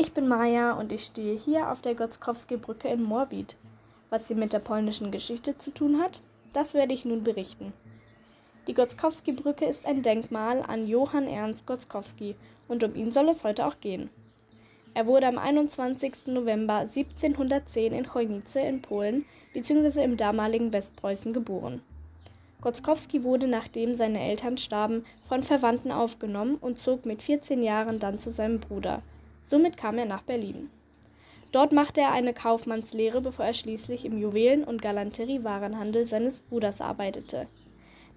Ich bin Maja und ich stehe hier auf der Gotzkowski-Brücke in Morbid. Was sie mit der polnischen Geschichte zu tun hat, das werde ich nun berichten. Die Gotzkowski-Brücke ist ein Denkmal an Johann Ernst Gotzkowski und um ihn soll es heute auch gehen. Er wurde am 21. November 1710 in Chojnice in Polen bzw. im damaligen Westpreußen geboren. Gotzkowski wurde, nachdem seine Eltern starben, von Verwandten aufgenommen und zog mit 14 Jahren dann zu seinem Bruder. Somit kam er nach Berlin. Dort machte er eine Kaufmannslehre, bevor er schließlich im Juwelen- und Galanteriewarenhandel seines Bruders arbeitete.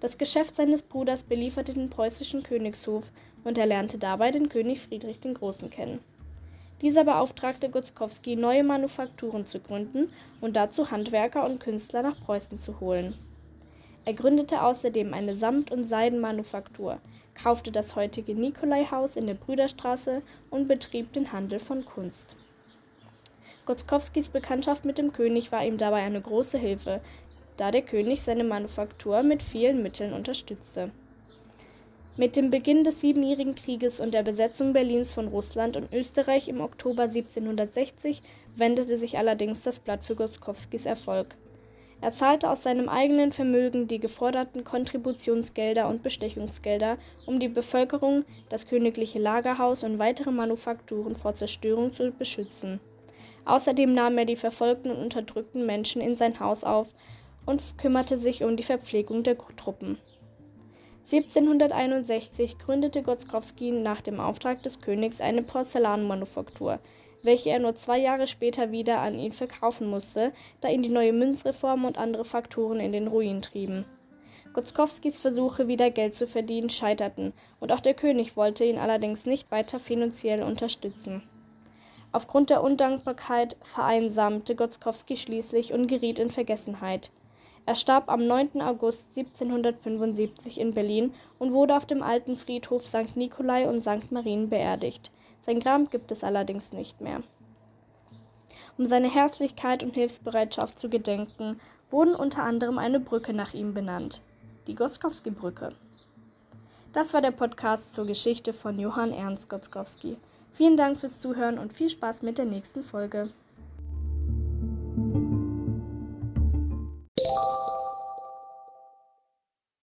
Das Geschäft seines Bruders belieferte den preußischen Königshof und er lernte dabei den König Friedrich den Großen kennen. Dieser beauftragte Gutzkowski, neue Manufakturen zu gründen und dazu Handwerker und Künstler nach Preußen zu holen. Er gründete außerdem eine Samt- und Seidenmanufaktur, kaufte das heutige Nikolaihaus in der Brüderstraße und betrieb den Handel von Kunst. Gotzkowskis Bekanntschaft mit dem König war ihm dabei eine große Hilfe, da der König seine Manufaktur mit vielen Mitteln unterstützte. Mit dem Beginn des Siebenjährigen Krieges und der Besetzung Berlins von Russland und Österreich im Oktober 1760 wendete sich allerdings das Blatt für Gotzkowskis Erfolg. Er zahlte aus seinem eigenen Vermögen die geforderten Kontributionsgelder und Bestechungsgelder, um die Bevölkerung, das königliche Lagerhaus und weitere Manufakturen vor Zerstörung zu beschützen. Außerdem nahm er die verfolgten und unterdrückten Menschen in sein Haus auf und kümmerte sich um die Verpflegung der Truppen. 1761 gründete Gotzkowski nach dem Auftrag des Königs eine Porzellanmanufaktur, welche er nur zwei Jahre später wieder an ihn verkaufen musste, da ihn die neue Münzreform und andere Faktoren in den Ruin trieben. Gotzkowskis Versuche, wieder Geld zu verdienen, scheiterten, und auch der König wollte ihn allerdings nicht weiter finanziell unterstützen. Aufgrund der Undankbarkeit vereinsamte Gotzkowski schließlich und geriet in Vergessenheit. Er starb am 9. August 1775 in Berlin und wurde auf dem alten Friedhof St. Nikolai und St. Marien beerdigt. Sein Grab gibt es allerdings nicht mehr. Um seine Herzlichkeit und Hilfsbereitschaft zu gedenken, wurden unter anderem eine Brücke nach ihm benannt, die Gotzkowski-Brücke. Das war der Podcast zur Geschichte von Johann Ernst Gotzkowski. Vielen Dank fürs Zuhören und viel Spaß mit der nächsten Folge.